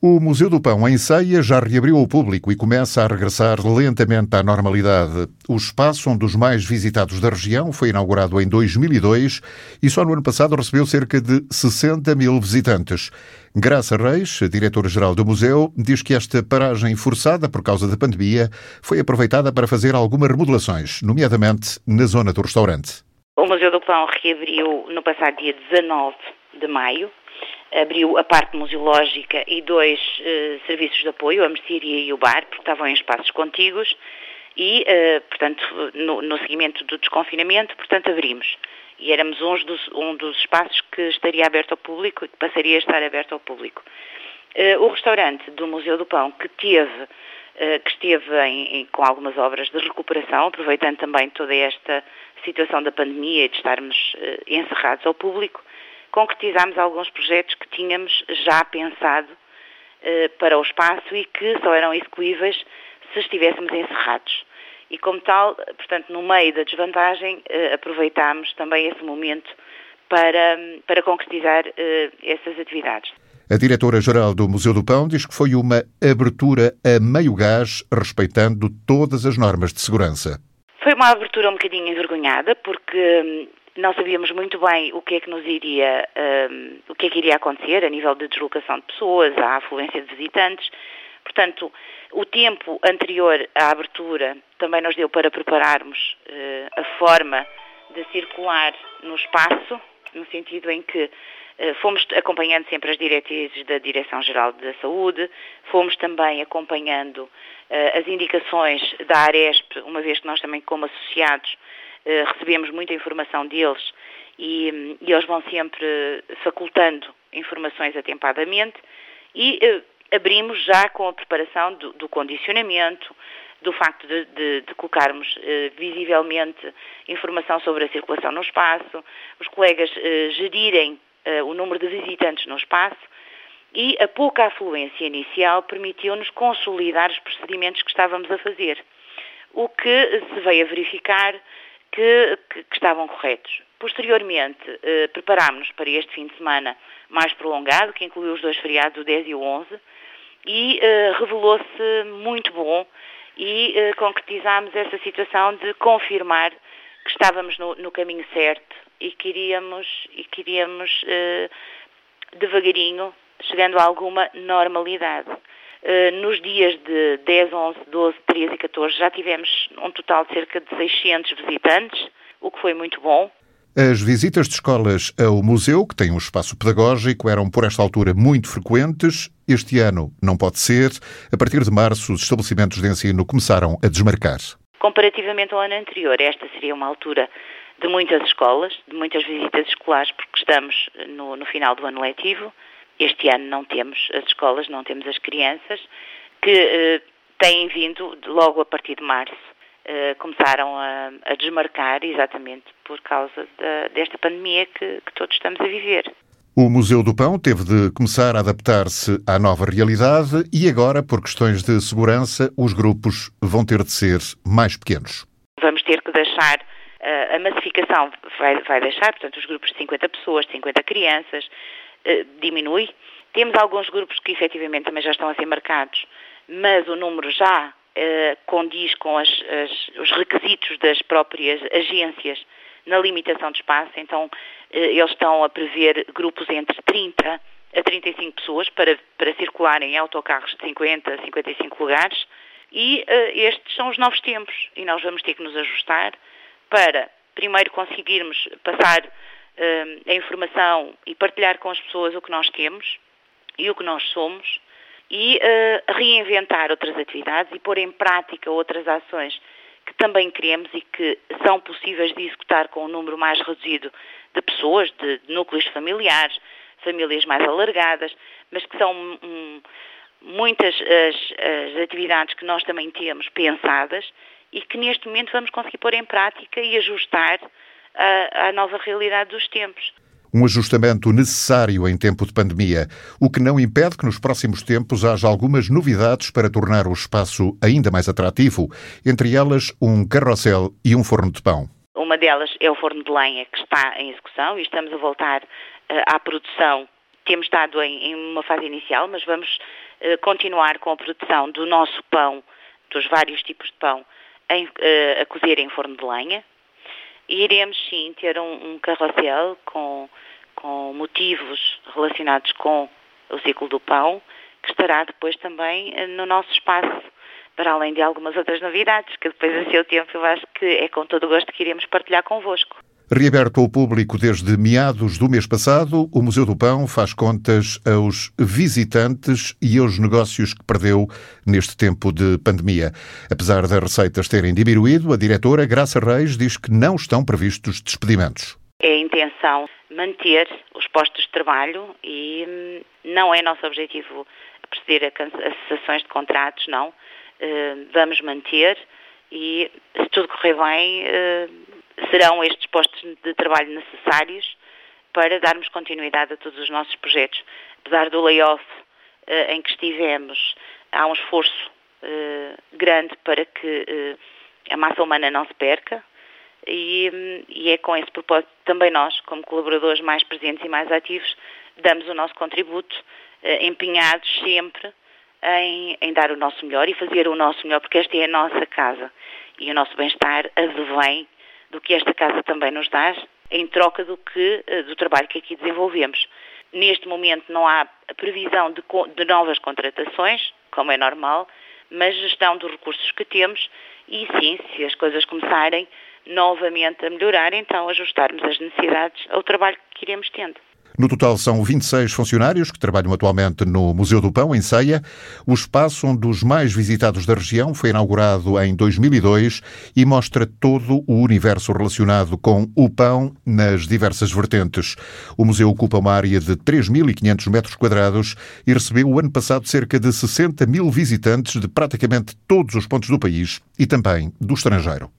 O Museu do Pão, em Ceia, já reabriu ao público e começa a regressar lentamente à normalidade. O espaço, um dos mais visitados da região, foi inaugurado em 2002 e só no ano passado recebeu cerca de 60 mil visitantes. Graça Reis, diretora-geral do museu, diz que esta paragem forçada por causa da pandemia foi aproveitada para fazer algumas remodelações, nomeadamente na zona do restaurante. O Museu do Pão reabriu no passado dia 19 de maio abriu a parte museológica e dois uh, serviços de apoio, a mercearia e o bar, porque estavam em espaços contíguos e, uh, portanto, no, no, seguimento do desconfinamento, portanto, abrimos. E éramos dos, um dos espaços que estaria aberto ao público e que passaria a estar aberto ao público. Uh, o restaurante do Museu do Pão, que teve, que esteve em, em, com algumas obras de recuperação, aproveitando também toda esta situação da pandemia e de estarmos encerrados ao público, concretizámos alguns projetos que tínhamos já pensado uh, para o espaço e que só eram execuíveis se estivéssemos encerrados. E como tal, portanto, no meio da desvantagem, uh, aproveitámos também esse momento para, para concretizar uh, essas atividades. A diretora-geral do Museu do Pão diz que foi uma abertura a meio gás, respeitando todas as normas de segurança. Foi uma abertura um bocadinho envergonhada, porque hum, não sabíamos muito bem o que é que nos iria, um, o que é que iria acontecer a nível de deslocação de pessoas, a afluência de visitantes. Portanto, o tempo anterior à abertura também nos deu para prepararmos uh, a forma de circular no espaço, no sentido em que uh, fomos acompanhando sempre as diretrizes da Direção-Geral da Saúde, fomos também acompanhando uh, as indicações da Aresp, uma vez que nós também, como associados, recebemos muita informação deles e, e, eles vão sempre facultando informações atempadamente e uh, abrimos já com a preparação do, do condicionamento, do facto de, de, de colocarmos uh, visivelmente informação sobre a circulação no espaço, os colegas gerirem o número de visitantes no espaço e a pouca afluência inicial permitiu-nos consolidar os procedimentos que estávamos a fazer. O que se veio a verificar que, que, que estavam corretos. Posteriormente, eh, preparámos-nos para este fim de semana mais prolongado, que incluiu os dois feriados, o 10 e o 11, e eh, revelou-se muito bom e eh, concretizámos essa situação de confirmar que estávamos no, no caminho certo e queríamos, e queríamos eh, devagarinho, chegando a alguma normalidade. Eh, nos dias de 10, 11, 12, 13 e 14 já tivemos um total de cerca de 600 visitantes, o que foi muito bom. As visitas de escolas ao museu, que tem um espaço pedagógico, eram por esta altura muito frequentes. Este ano não pode ser. A partir de março, os estabelecimentos de ensino começaram a desmarcar. Comparativamente ao ano anterior, esta seria uma altura de muitas escolas, de muitas visitas escolares, porque estamos no, no final do ano letivo. Este ano não temos as escolas, não temos as crianças, que eh, têm vindo logo a partir de março. Eh, começaram a, a, desmarcar exatamente por causa da, desta pandemia que, que todos estamos a viver. O Museu do Pão teve de começar a adaptar-se à nova realidade e agora, por questões de segurança, os grupos vão ter de ser mais pequenos. Vamos ter que deixar uh, a massificação, vai, vai, deixar, portanto, os grupos de 50 pessoas, de 50 crianças, eh, diminui. Temos alguns grupos que efetivamente também já estão a ser marcados, mas o número já uh, condiz com as, as, os requisitos das próprias agências na limitação de espaço, então uh, eles estão a prever grupos entre 30 a 35 pessoas para, para circularem em autocarros de 50 a 55 lugares e estes são os novos tempos e nós vamos ter que nos ajustar para primeiro conseguirmos passar a informação e partilhar com as pessoas o que nós temos e o que nós somos e uh, reinventar outras atividades e pôr em prática outras ações que também queremos e que são possíveis de executar com um número mais reduzido de pessoas, de, de núcleos familiares, famílias mais alargadas, mas que são um, muitas as, as atividades que nós também temos pensadas e que neste momento vamos conseguir pôr em prática e ajustar à, à nova realidade dos tempos. Um ajustamento necessário em tempo de pandemia, o que não impede que nos próximos tempos haja algumas novidades para tornar o espaço ainda mais atrativo, entre elas um carrossel e um forno de pão. Uma delas é o forno de lenha que está em execução e estamos a voltar uh, à produção. Temos estado em, uma fase inicial, mas vamos eh, continuar com a produção do nosso pão, dos vários tipos de pão, eh, a cozer em forno de lenha. Iremos sim ter um, um carrossel com, com motivos relacionados com o ciclo do pão, que estará depois também eh, no nosso espaço, para além de algumas outras novidades, que depois a seu tempo eu acho que é com todo o gosto que iremos partilhar convosco. Reaberto ao público desde meados do mês passado, o Museu do Pão faz contas aos visitantes e aos negócios que perdeu neste tempo de pandemia. Apesar das receitas terem diminuído, a diretora Graça Reis diz que não estão previstos despedimentos. É a intenção manter os postos de trabalho e hum, não é nosso objetivo proceder a cessações de contratos, não. Uh, vamos manter e, se tudo correr bem, uh, serão estes postos de trabalho necessários para darmos continuidade a todos os nossos projetos. Apesar do layoff uh, em que estivemos, há um esforço uh, grande para que uh, a massa humana não se perca e, e, é com esse propósito também nós, como colaboradores mais presentes e mais ativos, damos o nosso contributo, empenhados sempre em, em, dar o nosso melhor e fazer o nosso melhor, porque esta é a nossa casa e o nosso bem-estar advém do que esta casa também nos dá, em troca do, que, eh, do trabalho que aqui desenvolvemos. Neste momento não há previsão de, de novas contratações, como é normal, mas gestão dos recursos que temos e sim, se as coisas começarem novamente a melhorar, então ajustarmos as necessidades ao trabalho que iremos tendo. No total, são 26 funcionários que trabalham atualmente no Museu do Pão, em Ceia. O espaço, um dos mais visitados da região, foi inaugurado em 2002 e mostra todo o universo relacionado com o pão nas diversas vertentes. O museu ocupa uma área de 3.500 metros quadrados e recebeu o ano passado cerca de 60 mil visitantes de praticamente todos os pontos do país e também do estrangeiro.